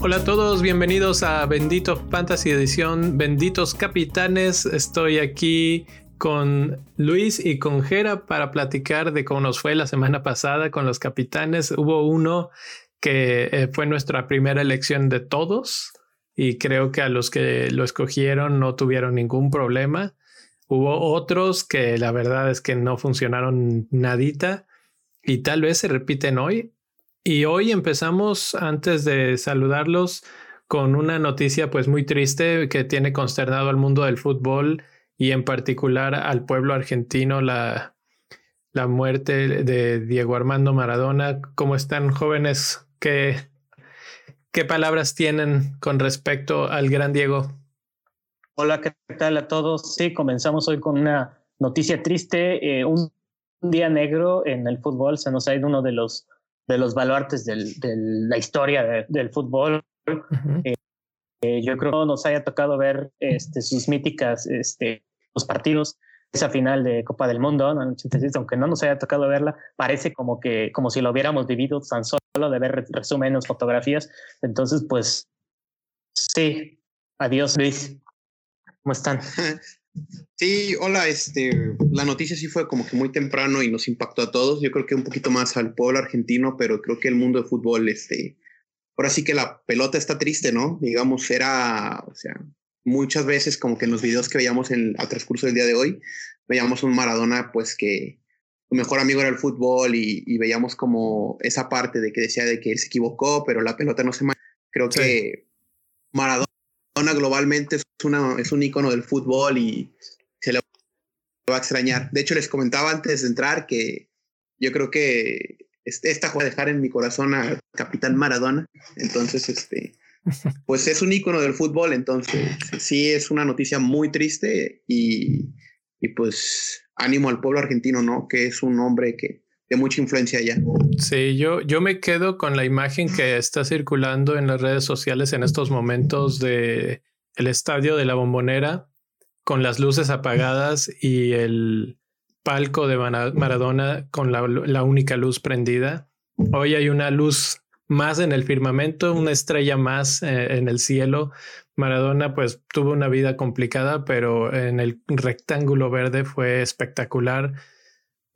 Hola a todos, bienvenidos a Bendito Fantasy Edición Benditos Capitanes. Estoy aquí con Luis y con Jera para platicar de cómo nos fue la semana pasada con los capitanes. Hubo uno que eh, fue nuestra primera elección de todos y creo que a los que lo escogieron no tuvieron ningún problema. Hubo otros que la verdad es que no funcionaron nadita y tal vez se repiten hoy. Y hoy empezamos, antes de saludarlos, con una noticia pues muy triste que tiene consternado al mundo del fútbol y en particular al pueblo argentino la, la muerte de Diego Armando Maradona. ¿Cómo están jóvenes? ¿Qué, ¿Qué palabras tienen con respecto al gran Diego? Hola, ¿qué tal a todos? Sí, comenzamos hoy con una noticia triste. Eh, un, día negro en el fútbol. Se nos ha ido uno de los, de los baluartes de la historia del fútbol. Eh, yo creo que nos haya tocado ver este, sus míticas este, los partidos, esa final de Copa del Mundo, aunque no nos haya tocado verla, parece como que como si lo hubiéramos vivido tan solo de ver resúmenes, fotografías. Entonces, pues sí, adiós Luis. ¿Cómo están? Sí, hola, este, la noticia sí fue como que muy temprano y nos impactó a todos. Yo creo que un poquito más al pueblo argentino, pero creo que el mundo de fútbol, este, ahora sí que la pelota está triste, ¿no? Digamos, era, o sea, muchas veces como que en los videos que veíamos en, al transcurso del día de hoy, veíamos un Maradona pues que su mejor amigo era el fútbol y, veíamos como esa parte de que decía de que él se equivocó, pero la pelota no se... Creo que Maradona globalmente es, una, es un icono del fútbol y se le va a extrañar. De hecho, les comentaba antes de entrar que yo creo que este, esta a dejar en mi corazón a Capitán Maradona. Entonces, este, pues es un ícono del fútbol. Entonces, sí es una noticia muy triste y, y pues ánimo al pueblo argentino, ¿no? Que es un hombre que de mucha influencia allá. Sí, yo, yo me quedo con la imagen que está circulando en las redes sociales en estos momentos de el estadio de la bombonera con las luces apagadas y el palco de Maradona con la, única luz prendida. Hoy hay una luz más en el firmamento, una estrella más eh, en el cielo. Maradona pues tuvo una vida complicada, pero en el rectángulo verde fue espectacular.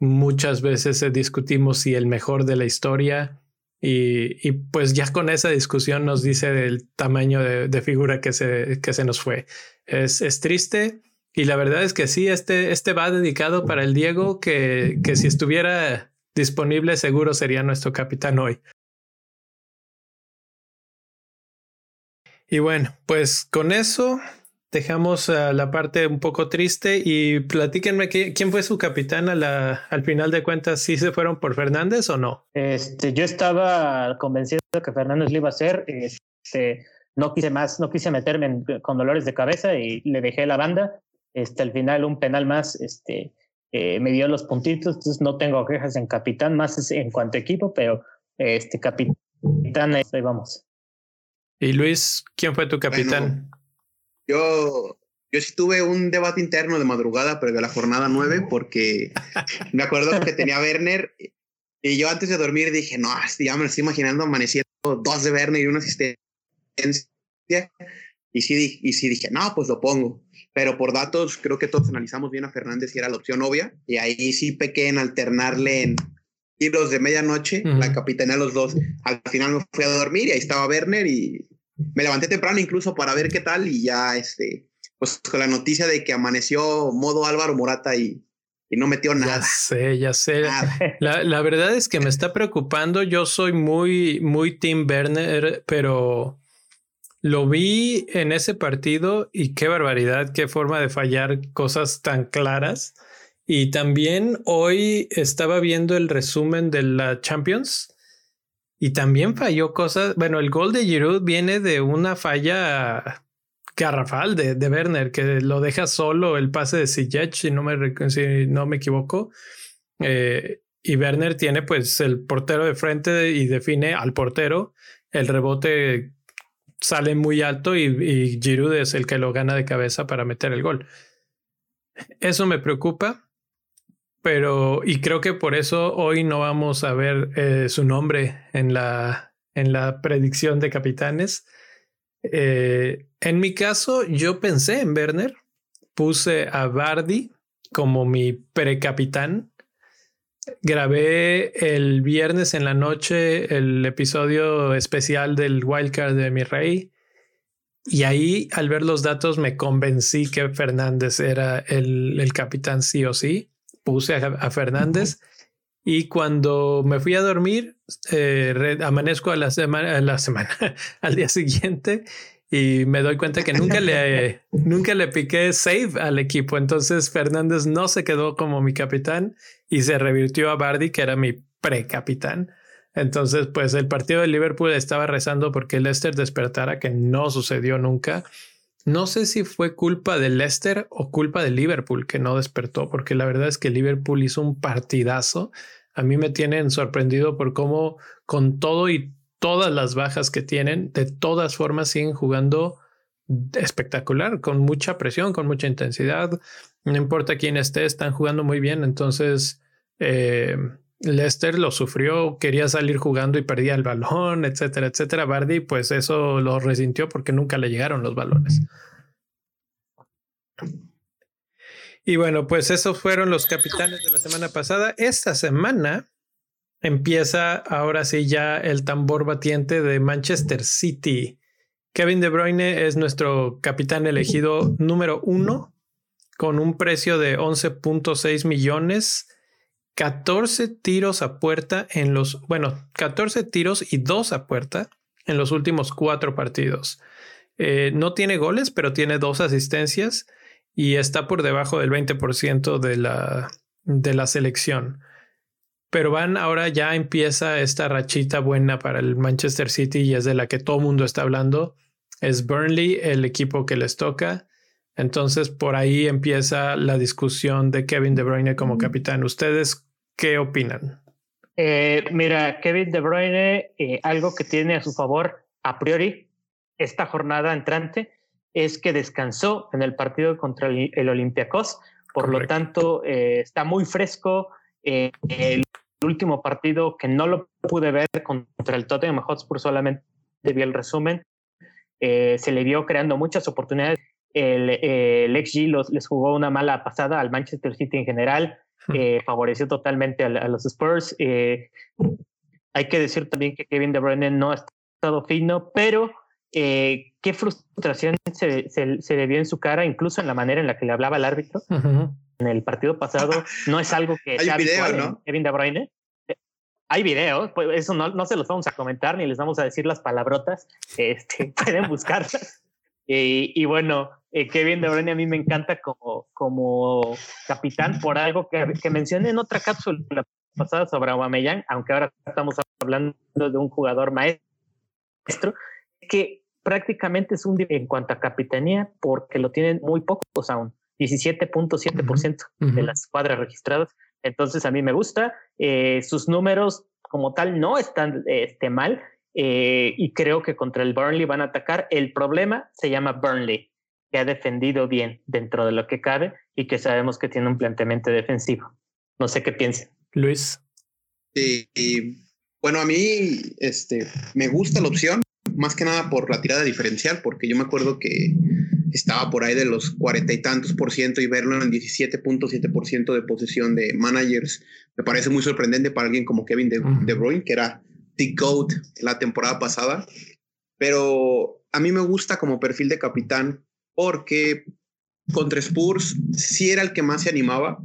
Muchas veces discutimos si el mejor de la historia y, pues ya con esa discusión nos dice del tamaño de, figura que se, que se nos fue. Es, es triste, y la verdad es que sí, este, este va dedicado para el Diego, que, que si estuviera disponible seguro sería nuestro capitán hoy. Y bueno, pues con eso dejamos la parte un poco triste y platíquenme quién fue su capitán a la, al final de cuentas, si se fueron por Fernández o no. Este, yo estaba convencido que Fernández lo iba a hacer. Este, no quise más, no quise meterme con dolores de cabeza y le dejé la banda. Este, al final un penal más este, eh, me dio los puntitos, entonces no tengo quejas en capitán, más en cuanto a equipo, pero este capitán, ahí vamos. Y Luis, ¿quién fue tu capitán? yo, yo sí tuve un debate interno de madrugada, pero de la jornada nueve, porque me acuerdo que tenía Werner y yo antes de dormir dije, no, ya me lo estoy imaginando amaneciendo dos de Werner y una asistencia. Y sí, y sí dije, no, pues lo pongo pero por datos creo que todos analizamos bien a Fernández y era la opción obvia. Y ahí sí pequé en alternarle en tiros de medianoche, la capitanía los dos. Al final me fui a dormir y ahí estaba Werner y me levanté temprano incluso para ver qué tal y ya, este, pues con la noticia de que amaneció modo Álvaro Morata y, y no metió nada. Ya sé, ya sé. La, la, verdad es que me está preocupando. Yo soy muy, muy Team Werner, pero lo vi en ese partido y qué barbaridad, qué forma de fallar cosas tan claras. Y también hoy estaba viendo el resumen de la Champions y también falló cosas. Bueno, el gol de Giroud viene de una falla garrafal de, de Werner, que lo deja solo el pase de Ziyech, si no me, si no me equivoco. Eh, y Werner tiene pues el portero de frente y define al portero. El rebote sale muy alto y, Giroud es el que lo gana de cabeza para meter el gol. Eso me preocupa, pero y creo que por eso hoy no vamos a ver eh, su nombre en la, en la predicción de capitanes. Eh, en mi caso, yo pensé en Werner, puse a Bardi como mi precapitán. Grabé el viernes en la noche el episodio especial del Wildcard de mi rey. Y ahí, al ver los datos, me convencí que Fernández era el, el capitán sí o sí. Puse a, Fernández. Y cuando me fui a dormir, eh, amanezco a la semana, a la semana, al día siguiente y me doy cuenta que nunca le, nunca le piqué save al equipo. Entonces Fernández no se quedó como mi capitán y se revirtió a Bardi, que era mi precapitán. Entonces, pues el partido de Liverpool estaba rezando porque Leicester despertara, que no sucedió nunca. No sé si fue culpa de Leicester o culpa de Liverpool que no despertó, porque la verdad es que Liverpool hizo un partidazo. A mí me tienen sorprendido por cómo con todo y todas las bajas que tienen, de todas formas siguen jugando espectacular, con mucha presión, con mucha intensidad. No importa quién esté, están jugando muy bien. Entonces, eh, Leicester lo sufrió, quería salir jugando y perdía el balón, etcétera, etcétera. Bardi, pues eso lo resintió porque nunca le llegaron los balones. Y bueno, pues esos fueron los capitanes de la semana pasada. Esta semana empieza ahora sí ya el tambor batiente de Manchester City. Kevin De Bruyne es nuestro capitán elegido número uno con un precio de 11.6 millones, 14 tiros a puerta en los, bueno, 14 tiros y dos a puerta en los últimos cuatro partidos. Eh, no tiene goles, pero tiene dos asistencias y está por debajo del 20% de la, de la selección. Pero van ahora ya empieza esta rachita buena para el Manchester City y es de la que todo el mundo está hablando. Es Burnley el equipo que les toca. Entonces por ahí empieza la discusión de Kevin De Bruyne como capitán. ¿Ustedes qué opinan? Eh, mira, Kevin De Bruyne, eh, algo que tiene a su favor a priori esta jornada entrante es que descansó en el partido contra el, Olympiacos. Por lo tanto, eh, está muy fresco. el último partido que no lo pude ver contra el Tottenham Hotspur, solamente vi el resumen. Eh, se le vio creando muchas oportunidades. El, eh, el XG les jugó una mala pasada al Manchester City en general, eh, favoreció totalmente a, los Spurs. hay que decir también que Kevin De Bruyne no ha estado fino, pero qué frustración se, se, le vio en su cara, incluso en la manera en la que le hablaba el árbitro en el partido pasado no es algo que sea video, ¿no? Kevin De Bruyne. Hay videos, pues eso no, no se los vamos a comentar ni les vamos a decir las palabrotas. Este, pueden buscarlas. Y, y, bueno, eh, Kevin De Bruyne a mí me encanta como, como capitán por algo que, que mencioné en otra cápsula pasada sobre Aubameyang, aunque ahora estamos hablando de un jugador maestro, que prácticamente es un en cuanto a capitanía porque lo tienen muy pocos aún. 17.7% de las cuadras registradas. Entonces a mí me gusta. Eh, sus números como tal no están este, mal eh, y creo que contra el Burnley van a atacar. El problema se llama Burnley, que ha defendido bien dentro de lo que cabe y que sabemos que tiene un planteamiento defensivo. No sé qué piensen. Luis. Sí, bueno, a mí este, me gusta la opción, más que nada por la tirada diferencial, porque yo me acuerdo que estaba por ahí de los cuarenta y tantos por ciento y verlo en 17.7 por ciento de posesión de managers me parece muy sorprendente para alguien como Kevin De, de Bruyne, que era the GOAT la temporada pasada. Pero a mí me gusta como perfil de capitán porque contra Spurs sí era el que más se animaba,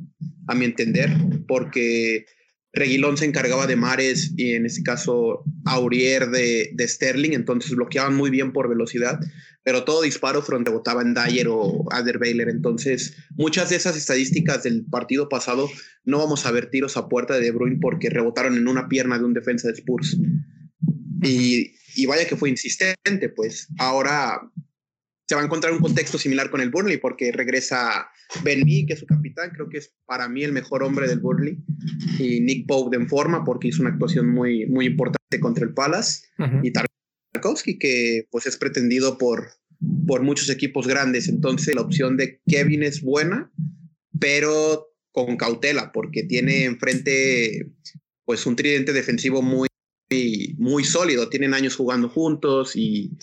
a mi entender, porque Reguilón se encargaba de Mares y en este caso Aurier de, de Sterling, entonces bloqueaban muy bien por velocidad pero todo disparo frente votaba en Dyer o Baylor. Entonces, muchas de esas estadísticas del partido pasado no vamos a ver tiros a puerta de De Bruyne porque rebotaron en una pierna de un defensa de Spurs. Y, y vaya que fue insistente, pues ahora se va a encontrar un contexto similar con el Burnley porque regresa Ben Mee, que es su capitán, creo que es para mí el mejor hombre del Burnley, y Nick Pope en forma porque hizo una actuación muy, muy importante contra el Palace, y Tarkovsky, que pues es pretendido por, por muchos equipos grandes. Entonces la opción de Kevin es buena, pero con cautela, porque tiene enfrente pues un tridente defensivo muy, muy sólido. Tienen años jugando juntos y,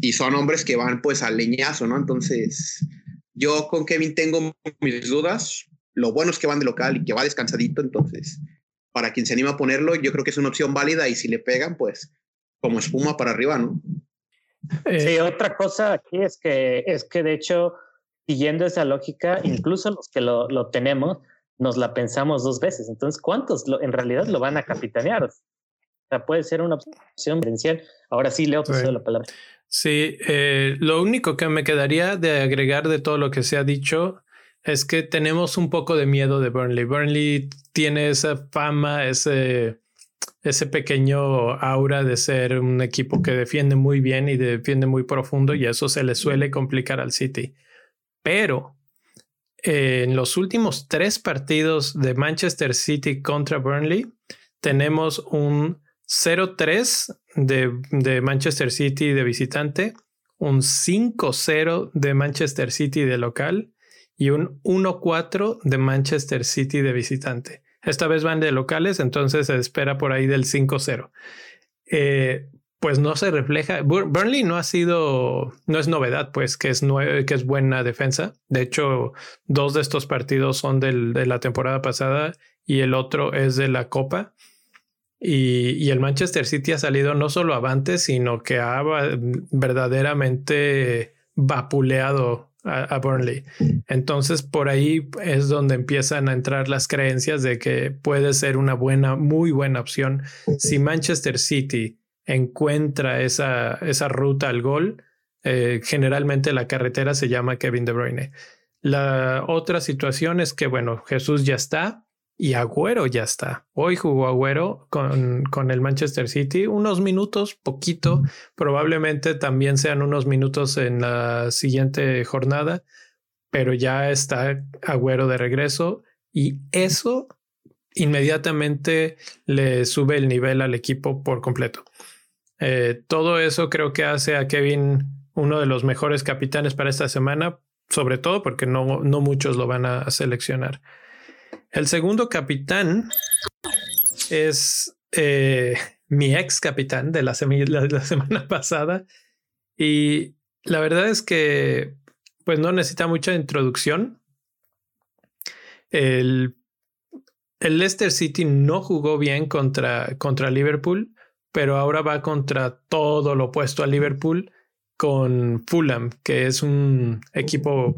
y son hombres que van pues al leñazo, ¿no? Entonces, yo con Kevin tengo mis dudas. Lo bueno es que van de local y que va descansadito, entonces, para quien se anima a ponerlo, yo creo que es una opción válida y si le pegan, pues como espuma para arriba, ¿no? Eh, sí, otra cosa aquí es que, es que de hecho, siguiendo esa lógica, incluso los que lo, lo tenemos, nos la pensamos dos veces. Entonces, ¿cuántos en realidad lo van a capitanear? Sea, puede ser una opción diferencial. Ahora sí, Leo, te sí. la palabra. Sí, eh, lo único que me quedaría de agregar de todo lo que se ha dicho es que tenemos un poco de miedo de Burnley. Burnley tiene esa fama, ese, ese pequeño aura de ser un equipo que defiende muy bien y defiende muy profundo y eso se le suele complicar al City. Pero en los últimos tres partidos de Manchester City contra Burnley, tenemos un 0-3 de, de, Manchester City de visitante, un 5-0 de Manchester City de local y un 1-4 de Manchester City de visitante. Esta vez van de locales, entonces se espera por ahí del 5-0. Eh, pues no se refleja. Burnley no ha sido, no es novedad, pues que es, que es buena defensa. De hecho, dos de estos partidos son del, de la temporada pasada y el otro es de la Copa. Y, y, el Manchester City ha salido no solo avante, sino que ha verdaderamente vapuleado a, a, Burnley. Entonces, por ahí es donde empiezan a entrar las creencias de que puede ser una buena, muy buena opción si Manchester City encuentra esa, esa ruta al gol, eh, generalmente la carretera se llama Kevin De Bruyne. La otra situación es que, bueno, Jesús ya está y Agüero ya está. Hoy jugó Agüero con, con el Manchester City unos minutos, poquito, probablemente también sean unos minutos en la siguiente jornada, pero ya está Agüero de regreso y eso inmediatamente le sube el nivel al equipo por completo. Eh, todo eso creo que hace a Kevin uno de los mejores capitanes para esta semana, sobre todo porque no, no muchos lo van a seleccionar. El segundo capitán es eh, mi ex capitán de la, semana pasada y la verdad es que pues no necesita mucha introducción. El, el Leicester City no jugó bien contra, contra Liverpool pero ahora va contra todo lo opuesto a Liverpool con Fulham, que es un equipo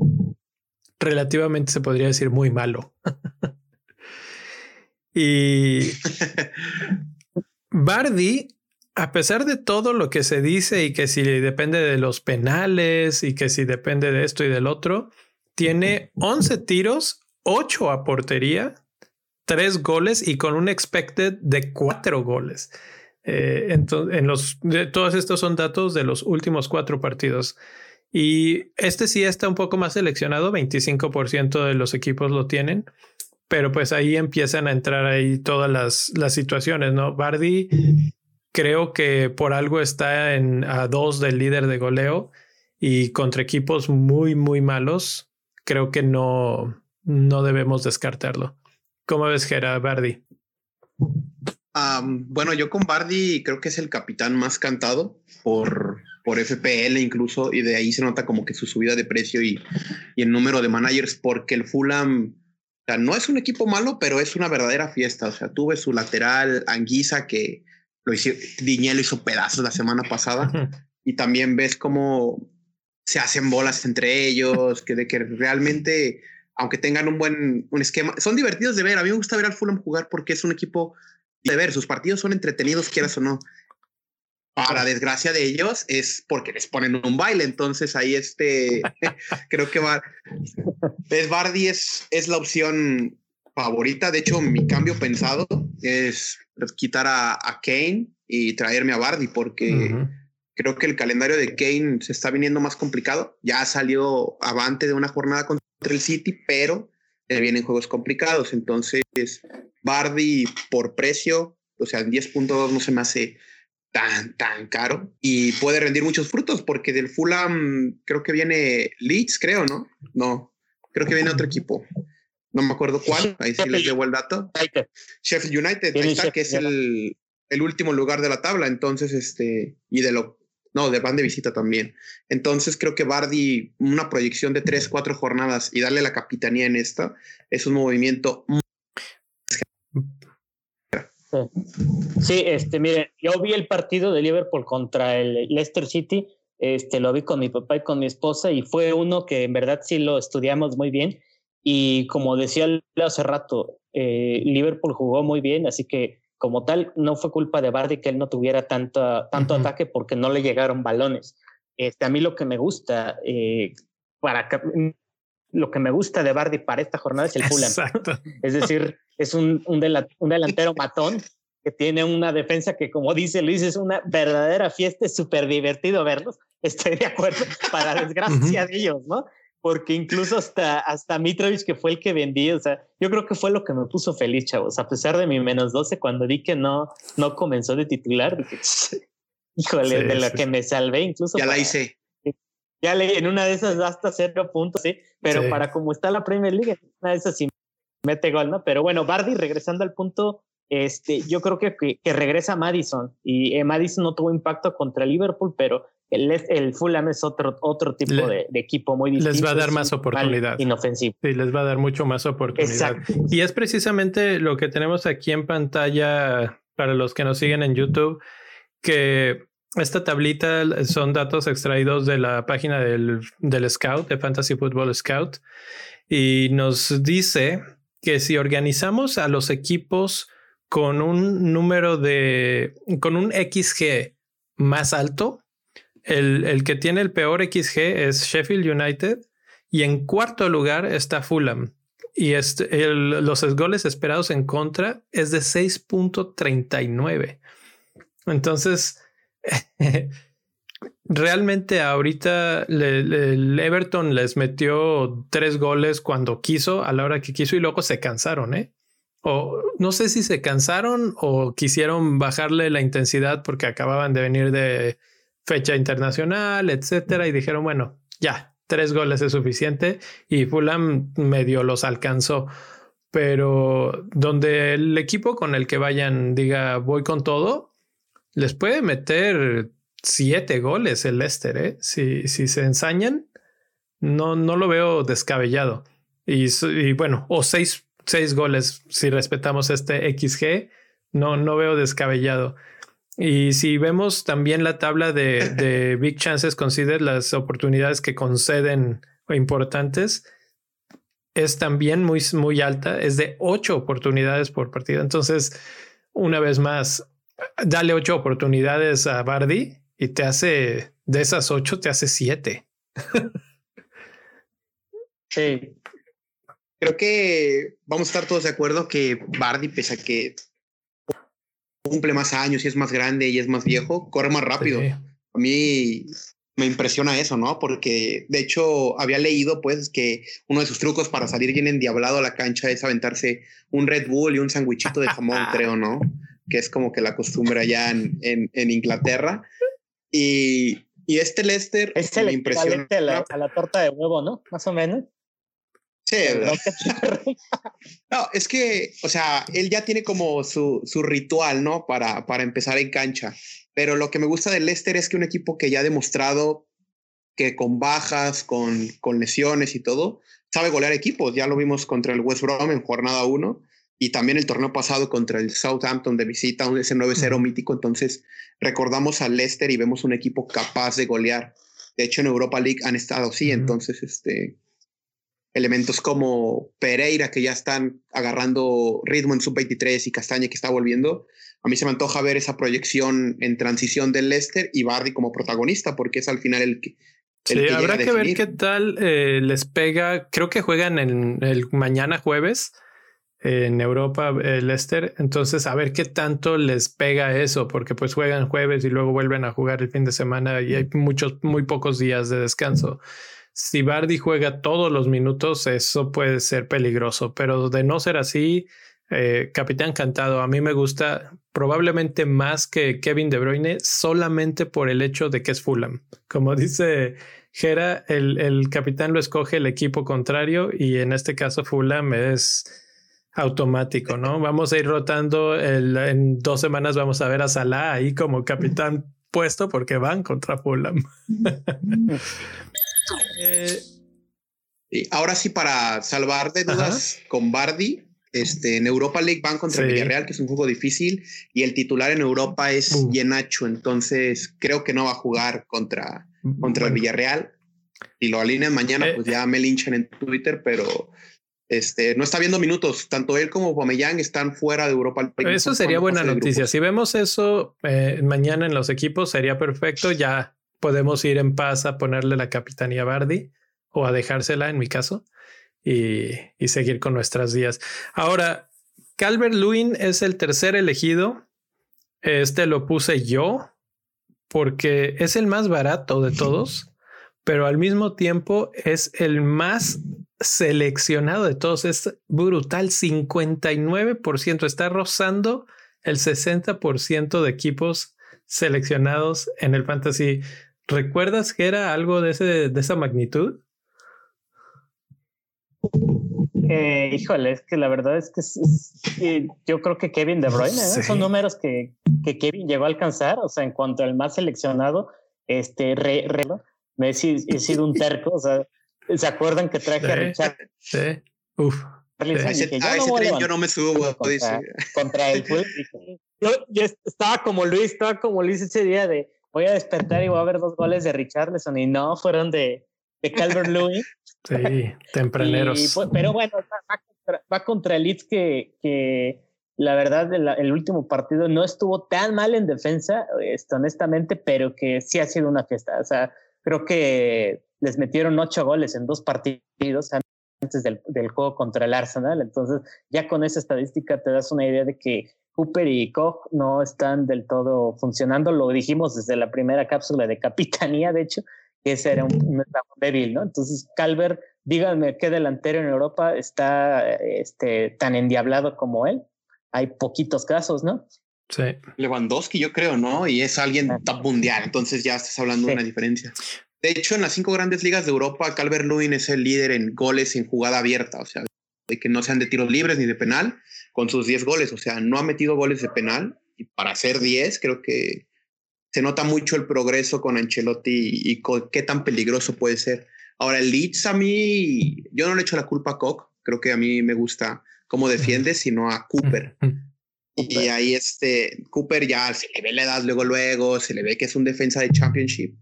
relativamente, se podría decir, muy malo. y Bardi, a pesar de todo lo que se dice y que si depende de los penales y que si depende de esto y del otro, tiene 11 tiros, 8 a portería, 3 goles y con un expected de 4 goles. Eh, entonces, en los, de, todos estos son datos de los últimos cuatro partidos. Y este sí está un poco más seleccionado, 25% de los equipos lo tienen, pero pues ahí empiezan a entrar ahí todas las, las situaciones, ¿no? Bardi creo que por algo está en a dos del líder de goleo y contra equipos muy, muy malos, creo que no, no debemos descartarlo. ¿Cómo ves, Gera, Bardi? Um, bueno, yo con Bardi creo que es el capitán más cantado por, por FPL incluso, y de ahí se nota como que su subida de precio y, y el número de managers, porque el Fulham o sea, no es un equipo malo, pero es una verdadera fiesta. O sea, tuve su lateral Anguisa que lo hizo, Diñelo hizo pedazos la semana pasada, y también ves cómo se hacen bolas entre ellos, que de que realmente, aunque tengan un buen un esquema, son divertidos de ver. A mí me gusta ver al Fulham jugar porque es un equipo de ver, sus partidos son entretenidos, quieras o no. Para desgracia de ellos es porque les ponen un baile, entonces ahí este, creo que va, es Bardi es, es la opción favorita. De hecho, mi cambio pensado es quitar a, a Kane y traerme a Bardi porque uh -huh. creo que el calendario de Kane se está viniendo más complicado. Ya salió avante de una jornada contra el City, pero le vienen juegos complicados. Entonces, Bardi por precio, o sea, en 10.2 no se me hace tan, tan caro y puede rendir muchos frutos porque del Fulham creo que viene Leeds, creo, ¿no? No, creo que viene otro equipo. No me acuerdo cuál, ahí sí les debo el dato. Sheffield United, ahí está, que es el, el último lugar de la tabla, entonces, este, y de lo, no, de van de visita también. Entonces creo que Bardi, una proyección de tres, cuatro jornadas y darle la capitanía en esta, es un movimiento Sí, este, mire, yo vi el partido de Liverpool contra el Leicester City, este, lo vi con mi papá y con mi esposa y fue uno que en verdad sí lo estudiamos muy bien y como decía hace rato, eh, Liverpool jugó muy bien, así que como tal no fue culpa de Bardi que él no tuviera tanto, tanto ataque porque no le llegaron balones. Este, a mí lo que me gusta eh, para lo que me gusta de Bardi para esta jornada es el Fulham. Es decir, es un, un, delantero matón que tiene una defensa que, como dice Luis, es una verdadera fiesta, es súper divertido verlos. Estoy de acuerdo, para desgracia de ellos, ¿no? Porque incluso hasta, hasta Mitrovic, que fue el que vendí, o sea, yo creo que fue lo que me puso feliz, chavos. A pesar de mi menos 12, cuando vi que no, no comenzó de titular, dije, híjole, de lo que me salvé, incluso. Ya la hice. Ya le, en una de esas hasta cero puntos, sí, pero para como está la Premier League, esas sí mete gol, ¿no? Pero bueno, Bardi, regresando al punto, este, yo creo que, que, regresa Madison y eh, Madison no tuvo impacto contra Liverpool, pero el, el Fulham es otro, otro tipo de, equipo muy distinto. Les va a dar más oportunidad. Inofensivo. Sí, les va a dar mucho más oportunidad. Y es precisamente lo que tenemos aquí en pantalla para los que nos siguen en YouTube, que esta tablita son datos extraídos de la página del, del Scout, de Fantasy Football Scout, y nos dice que si organizamos a los equipos con un número de, con un XG más alto, el, el, que tiene el peor XG es Sheffield United y en cuarto lugar está Fulham. Y este, el, los goles esperados en contra es de 6.39. Entonces, realmente ahorita el Everton les metió tres goles cuando quiso, a la hora que quiso, y luego se cansaron, ¿eh? O no sé si se cansaron o quisieron bajarle la intensidad porque acababan de venir de fecha internacional, etcétera, y dijeron, bueno, ya, tres goles es suficiente, y Fulham medio los alcanzó. Pero donde el equipo con el que vayan diga voy con todo, les puede meter siete goles el Leicester, ¿eh? Si, si se ensañan, no, no lo veo descabellado. Y, y, bueno, o seis, seis goles si respetamos este XG, no, no veo descabellado. Y si vemos también la tabla de, de Big Chances Consider, las oportunidades que conceden o importantes, es también muy, muy alta, es de ocho oportunidades por partido. Entonces, una vez más, dale ocho oportunidades a Bardi y te hace, de esas ocho, te hace siete. sí. Creo que vamos a estar todos de acuerdo que Bardi, pese a que cumple más años y es más grande y es más viejo, corre más rápido. A mí me impresiona eso, ¿no? Porque de hecho había leído pues que uno de sus trucos para salir bien endiablado a la cancha es aventarse un Red Bull y un sandwichito de jamón, creo, ¿no? Que es como que la costumbre allá en, en Inglaterra. Y, y este Lester es el impresiona. A la, a la torta de huevo, ¿no? Más o menos. Sí, no, es que, o sea, él ya tiene como su, su ritual, ¿no? Para, para empezar en cancha. Pero lo que me gusta del Lester es que un equipo que ya ha demostrado que con bajas, con, con lesiones y todo, sabe golear equipos. Ya lo vimos contra el West Brom en jornada 1 y también el torneo pasado contra el Southampton de visita, ese 9-0 mítico. Entonces, recordamos al Leicester y vemos un equipo capaz de golear. De hecho, en Europa League han estado así. Entonces, este, elementos como Pereira, que ya están agarrando ritmo en sub-23 y Castaña, que está volviendo. A mí se me antoja ver esa proyección en transición del Leicester y Bardi como protagonista, porque es al final el que. sí, habrá que ver qué tal eh, les pega. Creo que juegan en el mañana jueves en Europa el Leicester. Entonces, a ver qué tanto les pega eso, porque pues juegan jueves y luego vuelven a jugar el fin de semana y hay muchos, muy pocos días de descanso. Si Bardi juega todos los minutos, eso puede ser peligroso, pero de no ser así, eh, Capitán Cantado, a mí me gusta probablemente más que Kevin De Bruyne solamente por el hecho de que es Fulham. Como dice Gera, el, el capitán lo escoge el equipo contrario y en este caso Fulham es automático, ¿no? Vamos a ir rotando. El, en dos semanas vamos a ver a Salah ahí como capitán puesto porque van contra Fulham. eh, y ahora sí, para salvar de dudas con Bardi, este, en Europa League van contra Villarreal, que es un juego difícil, y el titular en Europa es uh. Yenacho, entonces creo que no va a jugar contra, contra el Villarreal. Y lo alinean mañana, eh, pues ya me linchan en Twitter, pero este, no está viendo minutos. Tanto él como Pomeyang están fuera de Europa. Eso sería buena noticia. Si vemos eso eh, mañana en los equipos, sería perfecto. Ya podemos ir en paz a ponerle la capitanía a Bardi o a dejársela en mi caso y, y seguir con nuestras días. Ahora, Calvert Lewin es el tercer elegido. Este lo puse yo porque es el más barato de todos, pero al mismo tiempo es el más seleccionado de todos. Es brutal, 59%. Está rozando el 60% de equipos seleccionados en el fantasy. ¿Recuerdas que era algo de, ese, de esa magnitud? Eh, híjole, es que la verdad es que yo creo que Kevin De Bruyne, ¿eh? son números que, que, Kevin llegó a alcanzar, o sea, en cuanto al más seleccionado, este, re, me he, sido un terco, o sea, ¿Se acuerdan que traje a Richard? Sí. Uf. A ese, tren yo no me subo. Contra, dice. contra el yo, yo, estaba como Luis, estaba como Luis ese día de voy a despertar y voy a ver dos goles de Richarlison y no, fueron de, de Calvert Lewin. Sí, tempraneros. Pues, pero bueno, va, contra, va contra el Leeds que, que la verdad el, el, último partido no estuvo tan mal en defensa, esto, honestamente, pero que sí ha sido una fiesta. O sea, creo que les metieron ocho goles en dos partidos antes del, del, juego contra el Arsenal. Entonces, ya con esa estadística te das una idea de que Cooper y Koch no están del todo funcionando. Lo dijimos desde la primera cápsula de capitanía, de hecho, que ese era un, un débil, ¿no? Entonces, Calvert, díganme qué delantero en Europa está este, tan endiablado como él. Hay poquitos casos, ¿no? Sí. Lewandowski, yo creo, ¿no? Y es alguien top mundial, entonces ya estás hablando de una diferencia. De hecho, en las cinco grandes ligas de Europa, Calvert Lewin es el líder en goles en jugada abierta, o sea, de que no sean de tiros libres ni de penal, con sus 10 goles, o sea, no ha metido goles de penal, y para hacer 10 creo que se nota mucho el progreso con Ancelotti y, qué tan peligroso puede ser. Ahora, el Leeds a mí, yo no le echo la culpa a Koch, creo que a mí me gusta cómo defiende, sino a Cooper. Y ahí este, Cooper ya se le ve la edad luego, luego, se le ve que es un defensa de championship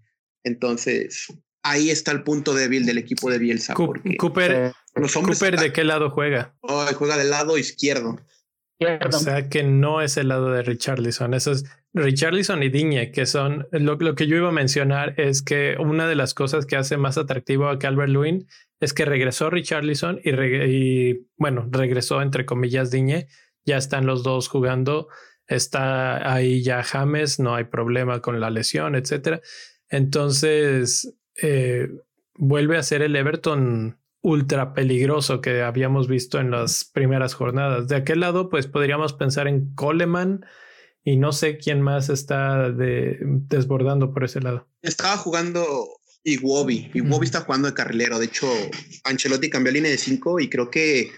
entonces, ahí está el punto débil del equipo de Bielsa. Cooper, Cooper ¿de qué lado juega? Oh, juega del lado izquierdo. O sea que no es el lado de Richarlison. Eso es Richarlison y Digne, que son lo, que yo iba a mencionar es que una de las cosas que hace más atractivo a Calvert Lewin es que regresó Richarlison y, y bueno, regresó entre comillas Digne. Ya están los dos jugando. Está ahí ya James, no hay problema con la lesión, etcétera. Entonces, eh, vuelve a ser el Everton ultra peligroso que habíamos visto en las primeras jornadas. De aquel lado, pues podríamos pensar en Coleman y no sé quién más está desbordando por ese lado. Estaba jugando Iwobi. Iwobi está jugando de carrilero. De hecho, Ancelotti cambió línea de cinco y creo que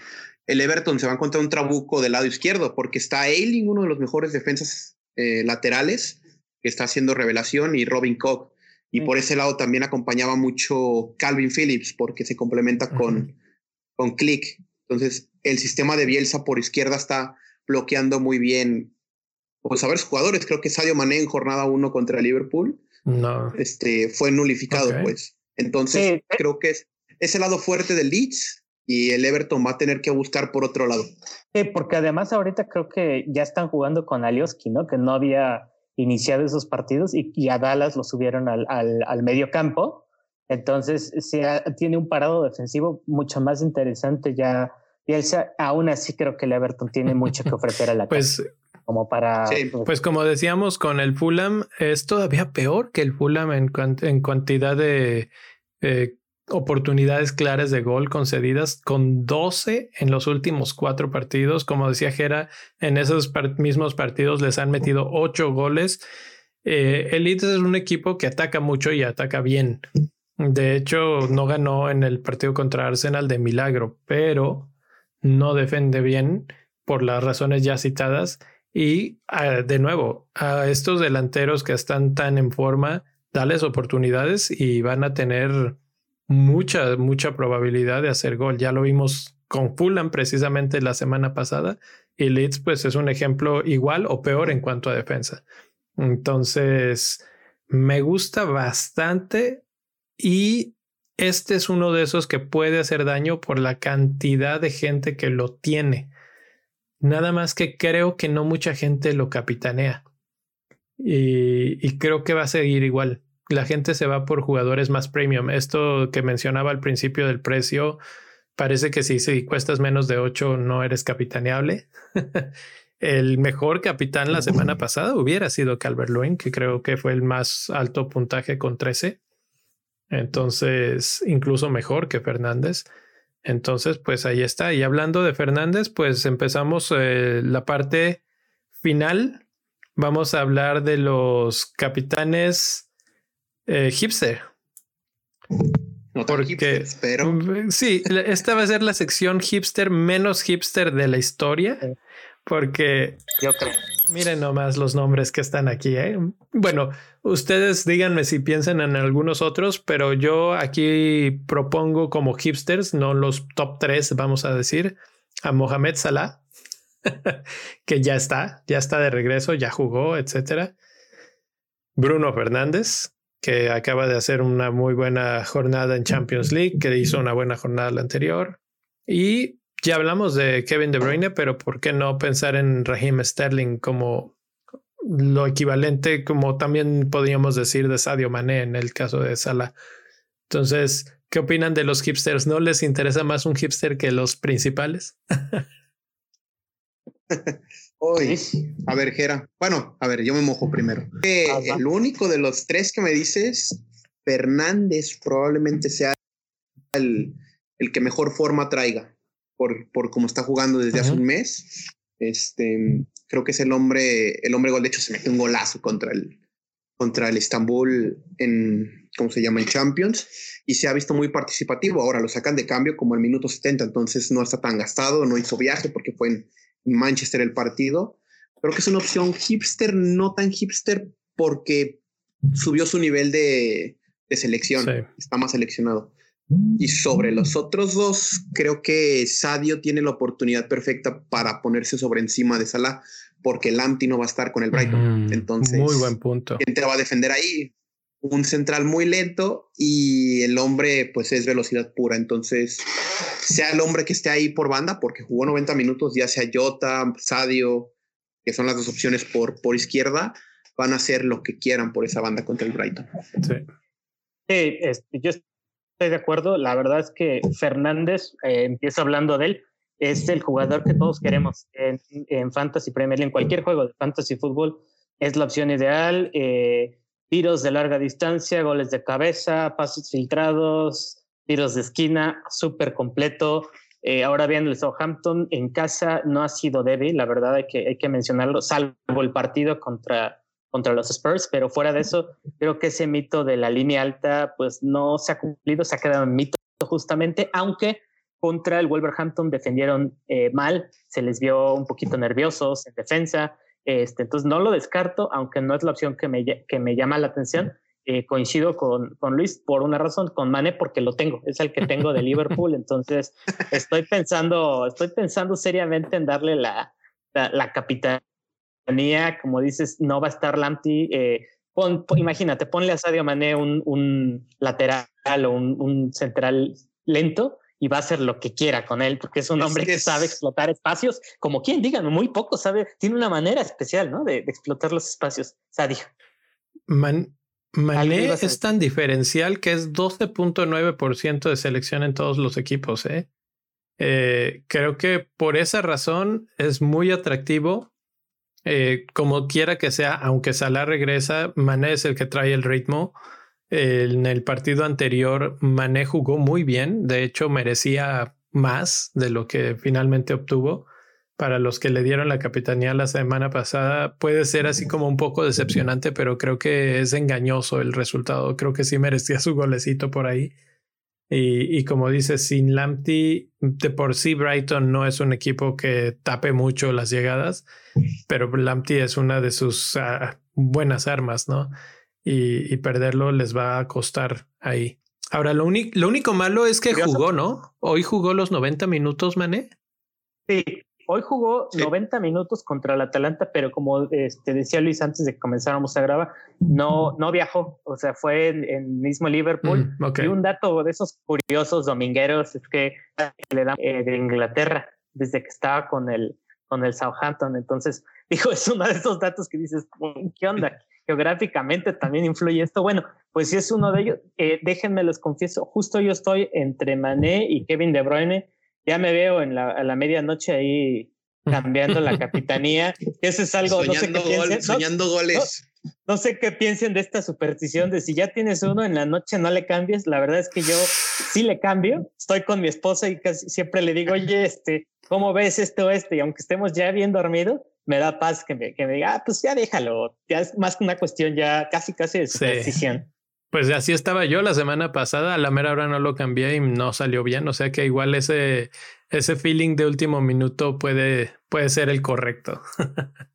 el Everton se va a encontrar un trabuco del lado izquierdo porque está Ailing, uno de los mejores defensas eh, laterales, que está haciendo revelación, y Robin Koch. Y por ese lado también acompañaba mucho Calvin Phillips porque se complementa con, con Click. Entonces, el sistema de Bielsa por izquierda está bloqueando muy bien pues a ver jugadores. Creo que Sadio Mané en jornada uno contra Liverpool no. este, fue nulificado, pues. Entonces, creo que es ese lado fuerte del Leeds y el Everton va a tener que buscar por otro lado. Sí, porque además ahorita creo que ya están jugando con Alioski, ¿no? Que no había iniciado esos partidos y, a Dallas lo subieron al, al, medio campo. Entonces, se tiene un parado defensivo mucho más interesante ya. Y aún así creo que el Everton tiene mucho que ofrecer a la Pues como para pues, pues, como decíamos con el Fulham es todavía peor que el Fulham en, en cantidad de eh, oportunidades claras de gol concedidas con 12 en los últimos cuatro partidos. Como decía Jera, en esos mismos partidos les han metido ocho goles. Eh, el Leeds es un equipo que ataca mucho y ataca bien. De hecho, no ganó en el partido contra Arsenal de milagro, pero no defiende bien por las razones ya citadas. Y ah, de nuevo, a estos delanteros que están tan en forma, dales oportunidades y van a tener mucha, mucha probabilidad de hacer gol. Ya lo vimos con Fulham precisamente la semana pasada y Leeds pues es un ejemplo igual o peor en cuanto a defensa. Entonces, me gusta bastante y este es uno de esos que puede hacer daño por la cantidad de gente que lo tiene. Nada más que creo que no mucha gente lo capitanea. Y, y, creo que va a seguir igual. La gente se va por jugadores más premium. Esto que mencionaba al principio del precio, parece que si, si cuestas menos de 8 no eres capitaneable. el mejor capitán la semana pasada hubiera sido Calvert Lewin, que creo que fue el más alto puntaje con 13. Entonces, incluso mejor que Fernández. Entonces, pues ahí está. Y hablando de Fernández, pues empezamos eh, la parte final. Vamos a hablar de los capitanes eh, hipster. Porque pero... sí, esta va a ser la sección hipster menos hipster de la historia. Porque yo creo. Miren nomás los nombres que están aquí. ¿eh? Bueno, ustedes díganme si piensan en algunos otros, pero yo aquí propongo como hipsters, no los top tres, vamos a decir, a Mohamed Salah, que ya está, ya está de regreso, ya jugó, etcétera. Bruno Fernández, que acaba de hacer una muy buena jornada en Champions League, que hizo una buena jornada la anterior. Y ya hablamos de Kevin De Bruyne, pero ¿por qué no pensar en Raheem Sterling como lo equivalente, como también podríamos decir de Sadio Mané en el caso de Salah? Entonces, ¿qué opinan de los hipsters? ¿No les interesa más un hipster que los principales? Hoy, a ver, Jera. Bueno, a ver, yo me mojo primero. Eh, el único de los tres que me dices, Fernández probablemente sea el, el que mejor forma traiga por, por cómo está jugando desde hace un mes. Este, creo que es el hombre, el hombre gol. De hecho, se mete un golazo contra el, contra el Istanbul en, ¿cómo se llama? En Champions. Y se ha visto muy participativo. Ahora lo sacan de cambio como el minuto 70, entonces no está tan gastado, no hizo viaje porque fue en, Manchester el partido. Creo que es una opción hipster, no tan hipster porque subió su nivel de, de selección. Está más seleccionado. Y sobre los otros dos, creo que Sadio tiene la oportunidad perfecta para ponerse sobre encima de Salah, porque Lamptey no va a estar con el Brighton. Entonces, muy buen punto. ¿Quién te va a defender ahí? Un central muy lento y el hombre, pues es velocidad pura. Entonces, sea el hombre que esté ahí por banda, porque jugó 90 minutos, ya sea Jota, Sadio, que son las dos opciones por, por izquierda, van a hacer lo que quieran por esa banda contra el Brighton. Sí. Sí, este, yo estoy de acuerdo. La verdad es que Fernández, eh, empiezo hablando de él, es el jugador que todos queremos en, en, Fantasy Premier en cualquier juego de Fantasy Fútbol. Es la opción ideal. Eh, tiros de larga distancia, goles de cabeza, pasos filtrados, tiros de esquina, súper completo. Eh, ahora bien, el Southampton en casa no ha sido débil, la verdad hay que, hay que mencionarlo, salvo el partido contra contra los Spurs, pero fuera de eso, creo que ese mito de la línea alta pues no se ha cumplido, se ha quedado en mito justamente, aunque contra el Wolverhampton defendieron eh, mal, se les vio un poquito nerviosos en defensa, este, entonces no lo descarto, aunque no es la opción que me, que me llama la atención. Eh, coincido con, con, Luis por una razón, con Mane porque lo tengo, es el que tengo de Liverpool, entonces estoy pensando, estoy pensando seriamente en darle la, la, la capital como dices, no va a estar Lamptey. Eh, imagínate, ponle a Sadio Mané un, un lateral o un, un, central lento y va a hacer lo que quiera con él, porque es un hombre que, sabe explotar espacios, como quien digan, muy poco sabe, tiene una manera especial, ¿no? De, explotar los espacios. Sadio. Man, Mané es tan diferencial que es 12.9% de selección en todos los equipos, ¿eh? Eh, creo que por esa razón es muy atractivo eh, como quiera que sea, aunque Salah regresa, Mané es el que trae el ritmo. En el partido anterior, Mané jugó muy bien. De hecho, merecía más de lo que finalmente obtuvo. para los que le dieron la capitanía la semana pasada, puede ser así como un poco decepcionante, pero creo que es engañoso el resultado. Creo que sí merecía su golecito por ahí. Y, como dices, sin Lamptey, de por sí Brighton no es un equipo que tape mucho las llegadas, pero Lamptey es una de sus ah, buenas armas, ¿no? Y, y, perderlo les va a costar ahí. Ahora, lo, lo único malo es que jugó, ¿no? Hoy jugó los 90 minutos, Mané. Sí, hoy jugó 90 minutos contra el Atalanta, pero como este, decía Luis antes de que comenzáramos a grabar, no, no viajó, o sea, fue en, mismo Liverpool. Mm, y un dato de esos curiosos domingueros es que le dan eh, de Inglaterra desde que estaba con el, con el Southampton. Entonces, dijo, es uno de esos datos que dices, ¿qué onda? Geográficamente también influye esto. Bueno, pues si es uno de ellos, eh, déjenme les confieso, justo yo estoy entre Mané y Kevin De Bruyne ya me veo en la, a la medianoche ahí cambiando la capitanía. Eso es algo, soñando, no sé qué soñando goles. No, sé qué piensen de esta superstición de si ya tienes uno en la noche no le cambies. La verdad es que yo sí le cambio. Estoy con mi esposa y casi siempre le digo, oye, este, ¿cómo ves esto o este? Y aunque estemos ya bien dormidos, me da paz que me, que me diga, ah, pues ya déjalo. Ya es más que una cuestión ya casi, casi de superstición. Pues así estaba yo la semana pasada, a la mera hora no lo cambié y no salió bien, o sea que igual ese, ese feeling de último minuto puede, puede ser el correcto.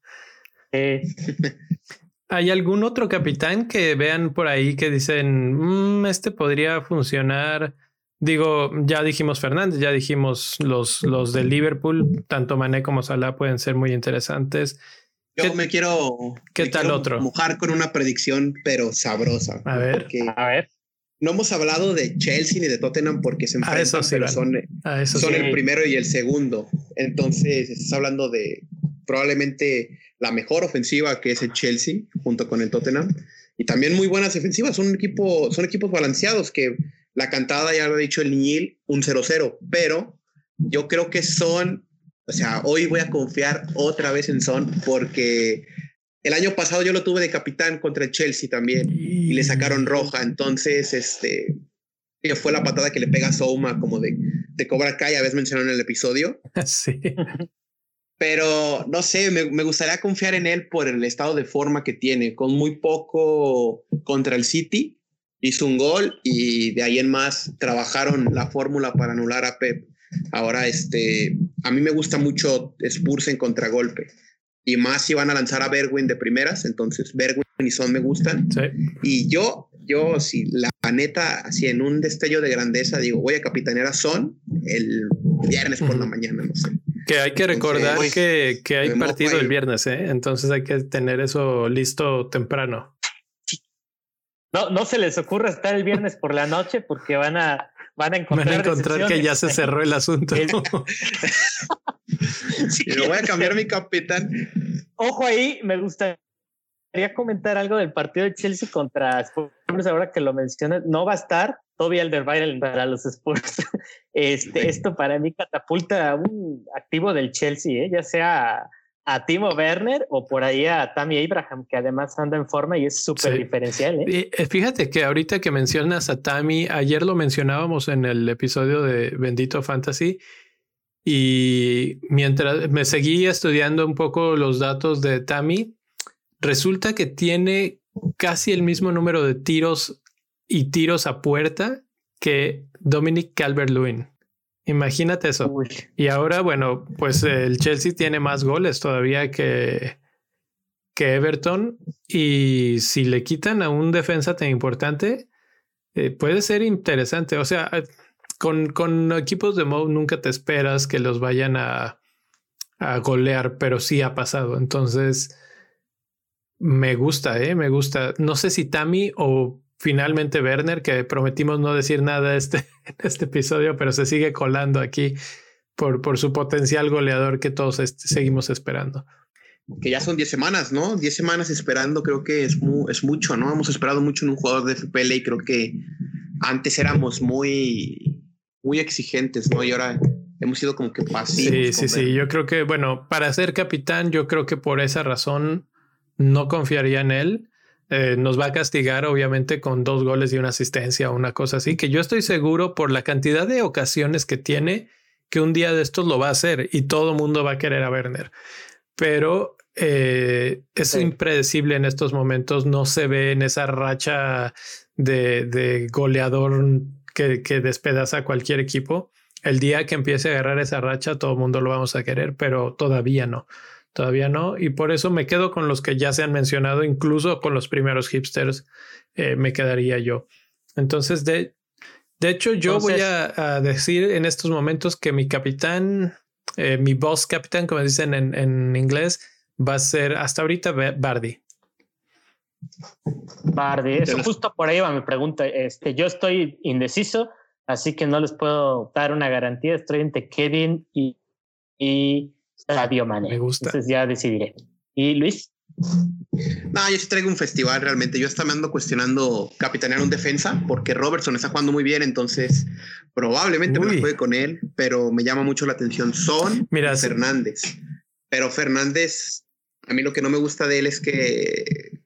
¿Hay algún otro capitán que vean por ahí que dicen, mm, este podría funcionar? Digo, ya dijimos Fernández, ya dijimos los, los de Liverpool, tanto Mané como Salah pueden ser muy interesantes. Yo me quiero, ¿qué tal otro? mojar con una predicción, pero sabrosa. A ver. A ver. No hemos hablado de Chelsea ni de Tottenham porque se enfrentan, eso pero son, son el primero y el segundo. Entonces, estás hablando de probablemente la mejor ofensiva que es el Chelsea junto con el Tottenham y también muy buenas defensivas. Son, un equipo, son equipos balanceados que la cantada ya lo ha dicho el Niñil, un 0-0, pero yo creo que son o sea, hoy voy a confiar otra vez en Son porque el año pasado yo lo tuve de capitán contra el Chelsea también y le sacaron roja. Entonces, este fue la patada que le pega a Souma como de, de Cobra Kai, a veces mencionó en el episodio. Sí. Pero no sé, me, me, gustaría confiar en él por el estado de forma que tiene, con muy poco contra el City. Hizo un gol y de ahí en más trabajaron la fórmula para anular a Pep. Ahora, este, a mí me gusta mucho Spurs en contragolpe. Y más si van a lanzar a Berwin de primeras, entonces Berwin y Son me gustan. Y yo, yo, si la neta, si en un destello de grandeza digo, voy a capitanear a Son el viernes por la mañana, no sé. Que hay que recordar que, que, hay partido el viernes, ¿eh? entonces hay que tener eso listo temprano. No, no se les ocurra estar el viernes por la noche porque van a van a encontrar, que ya se cerró el asunto. sí. voy a cambiar mi capitán. Ojo ahí, me gustaría comentar algo del partido de Chelsea contra Spurs, ahora que lo mencionas, no va a estar Toby Alderweireld para los Spurs. Este, esto para mí catapulta un activo del Chelsea, ¿eh? ya sea a Timo Werner o por ahí a Tammy Abraham, que además anda en forma y es súper diferencial. ¿eh? Eh, fíjate que ahorita que mencionas a Tammy, ayer lo mencionábamos en el episodio de Bendito Fantasy y mientras me seguí estudiando un poco los datos de Tammy, resulta que tiene casi el mismo número de tiros y tiros a puerta que Dominic Calvert-Lewin. Imagínate eso. Y ahora, bueno, pues el Chelsea tiene más goles todavía que, que Everton. Y si le quitan a un defensa tan importante, eh, puede ser interesante. O sea, con, con equipos de modo nunca te esperas que los vayan a, a golear, pero sí ha pasado. Entonces, me gusta, ¿eh? Me gusta. No sé si Tammy o finalmente Werner, que prometimos no decir nada este, en este episodio, pero se sigue colando aquí por, por su potencial goleador que todos seguimos esperando. Que ya son 10 semanas, ¿no? 10 semanas esperando, creo que es, es mucho, ¿no? Hemos esperado mucho en un jugador de FPL y creo que antes éramos muy, muy exigentes, ¿no? Y ahora hemos sido como que pasivos. Sí, sí, sí. Yo creo que, bueno, para ser capitán, yo creo que por esa razón no confiaría en él. Eh, nos va a castigar obviamente con dos goles y una asistencia o una cosa así, que yo estoy seguro por la cantidad de ocasiones que tiene que un día de estos lo va a hacer y todo el mundo va a querer a Werner. Pero eh, es impredecible en estos momentos, no se ve en esa racha de, de goleador que, que, despedaza a cualquier equipo. El día que empiece a agarrar esa racha, todo el mundo lo vamos a querer, pero todavía no. Todavía no. Y por eso me quedo con los que ya se han mencionado, incluso con los primeros hipsters, eh, me quedaría yo. Entonces, de, de hecho, yo voy a, decir en estos momentos que mi capitán, eh, mi boss capitán, como dicen en, en, inglés, va a ser hasta ahorita Bardi. Bardi, eso justo por ahí va mi pregunta. Este, yo estoy indeciso, así que no les puedo dar una garantía. Estoy entre Kevin y, y Sadio Mane. Me gusta. Entonces ya decidiré. ¿Y Luis? No, yo sí traigo un festival realmente. Yo hasta me ando cuestionando capitanear un defensa porque Robertson está jugando muy bien, entonces probablemente me juegue con él, pero me llama mucho la atención Son Mira, Fernández. Pero Fernández, a mí lo que no me gusta de él es que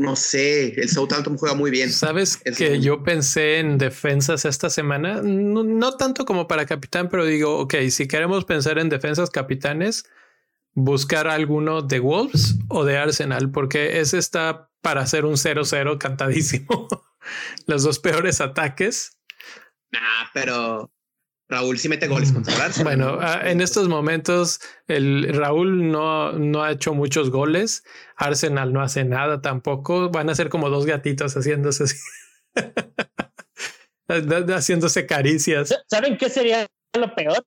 no sé, el Southampton juega muy bien. Sabes que yo pensé en defensas esta semana, no, tanto como para capitán, pero digo, ok, si queremos pensar en defensas capitanes, buscar alguno de Wolves o de Arsenal, porque ese está para hacer un 0-0 cantadísimo. Los dos peores ataques. Nah, pero Raúl sí mete goles contra el Arsenal. Bueno, ah, en estos momentos el Raúl no, no ha hecho muchos goles. Arsenal no hace nada tampoco. Van a ser como dos gatitos haciéndose así. haciéndose caricias. ¿Saben qué sería lo peor?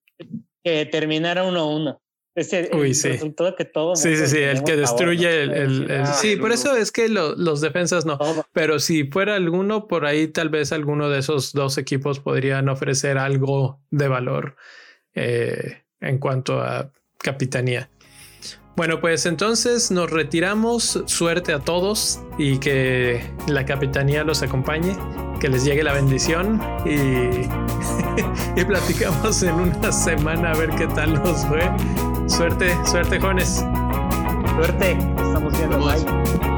Que terminara 1-1. Ese, Uy, sí. que todo sí, sí, sí, el que destruye el, el, sí, por eso es que los defensas no. Pero si fuera alguno, por ahí tal vez alguno de esos dos equipos podrían ofrecer algo de valor eh, en cuanto a capitanía. Bueno, pues entonces nos retiramos. Suerte a todos y que la capitanía los acompañe, que les llegue la bendición y, y platicamos en una semana a ver qué tal nos fue. Suerte, suerte, jóvenes. Suerte, estamos viendo. Bye.